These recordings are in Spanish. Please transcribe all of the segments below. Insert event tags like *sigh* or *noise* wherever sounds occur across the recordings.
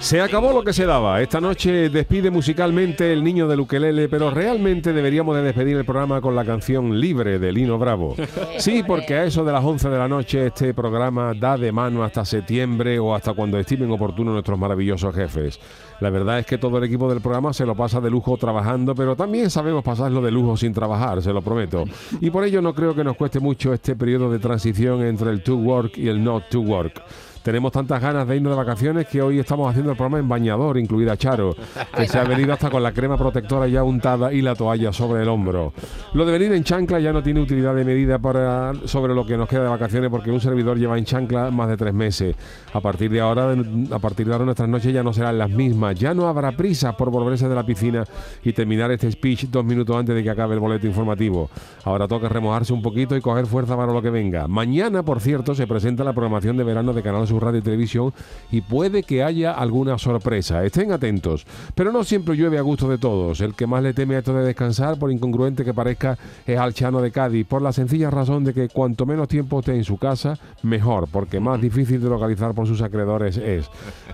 Se acabó lo que se daba. Esta noche despide musicalmente el niño del ukelele, pero realmente deberíamos de despedir el programa con la canción Libre de Lino Bravo. Sí, porque a eso de las 11 de la noche este programa da de mano hasta septiembre o hasta cuando estimen oportuno nuestros maravillosos jefes. La verdad es que todo el equipo del programa se lo pasa de lujo trabajando, pero también sabemos pasarlo de lujo sin trabajar, se lo prometo. Y por ello no creo que nos cueste mucho este periodo de transición entre el to work y el not to work. Tenemos tantas ganas de irnos de vacaciones que hoy estamos haciendo el programa en bañador, incluida Charo, que se ha venido hasta con la crema protectora ya untada y la toalla sobre el hombro. Lo de venir en chancla ya no tiene utilidad de medida para sobre lo que nos queda de vacaciones porque un servidor lleva en chancla más de tres meses. A partir de ahora, a partir de ahora nuestras noches ya no serán las mismas. Ya no habrá prisa por volverse de la piscina y terminar este speech dos minutos antes de que acabe el boleto informativo. Ahora toca remojarse un poquito y coger fuerza para lo que venga. Mañana, por cierto, se presenta la programación de verano de Canal su radio y televisión y puede que haya alguna sorpresa. Estén atentos. Pero no siempre llueve a gusto de todos. El que más le teme a esto de descansar, por incongruente que parezca, es al Chano de Cádiz, por la sencilla razón de que cuanto menos tiempo esté en su casa, mejor, porque más difícil de localizar por sus acreedores es.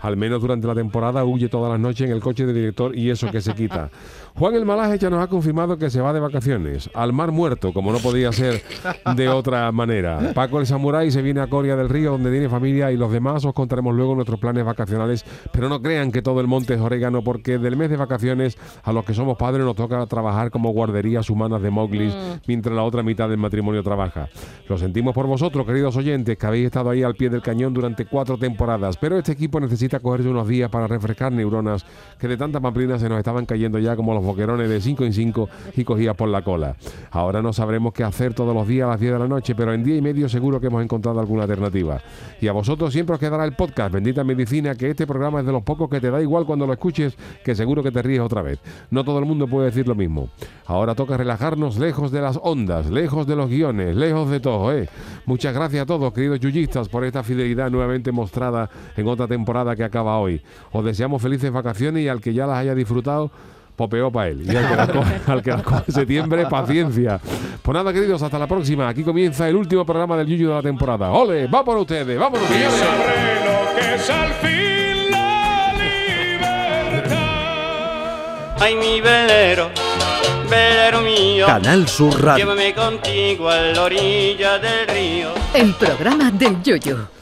Al menos durante la temporada huye todas las noches en el coche del director y eso que se quita. *laughs* Juan el Malaje ya nos ha confirmado que se va de vacaciones, al mar muerto, como no podía ser de otra manera. Paco el Samurai se viene a Coria del Río, donde tiene familia, y los demás os contaremos luego nuestros planes vacacionales, pero no crean que todo el monte es orégano, porque del mes de vacaciones a los que somos padres nos toca trabajar como guarderías humanas de Mowgli, mientras la otra mitad del matrimonio trabaja. Lo sentimos por vosotros, queridos oyentes, que habéis estado ahí al pie del cañón durante cuatro temporadas, pero este equipo necesita cogerse unos días para refrescar neuronas que de tanta pamplina se nos estaban cayendo ya como los boquerones de 5 en 5 y cogías por la cola. Ahora no sabremos qué hacer todos los días a las 10 de la noche, pero en día y medio seguro que hemos encontrado alguna alternativa. Y a vosotros siempre os quedará el podcast Bendita Medicina, que este programa es de los pocos que te da igual cuando lo escuches, que seguro que te ríes otra vez. No todo el mundo puede decir lo mismo. Ahora toca relajarnos lejos de las ondas, lejos de los guiones, lejos de todo, ¿eh? Muchas gracias a todos, queridos yuyistas, por esta fidelidad nuevamente mostrada en otra temporada que acaba hoy. Os deseamos felices vacaciones y al que ya las haya disfrutado, popeo para él. Y al que las coge, *laughs* al que las coge en septiembre, paciencia. Pues nada, queridos, hasta la próxima. Aquí comienza el último programa del Yuyu de la temporada. ¡Ole! ¡Va por ustedes! ¡Vámonos, señores! Sabré lo que es al fin la libertad. Ay, mi velero, velero mío. Canal Sur Radio. Llévame contigo a la orilla del río. El programa del Yoyo.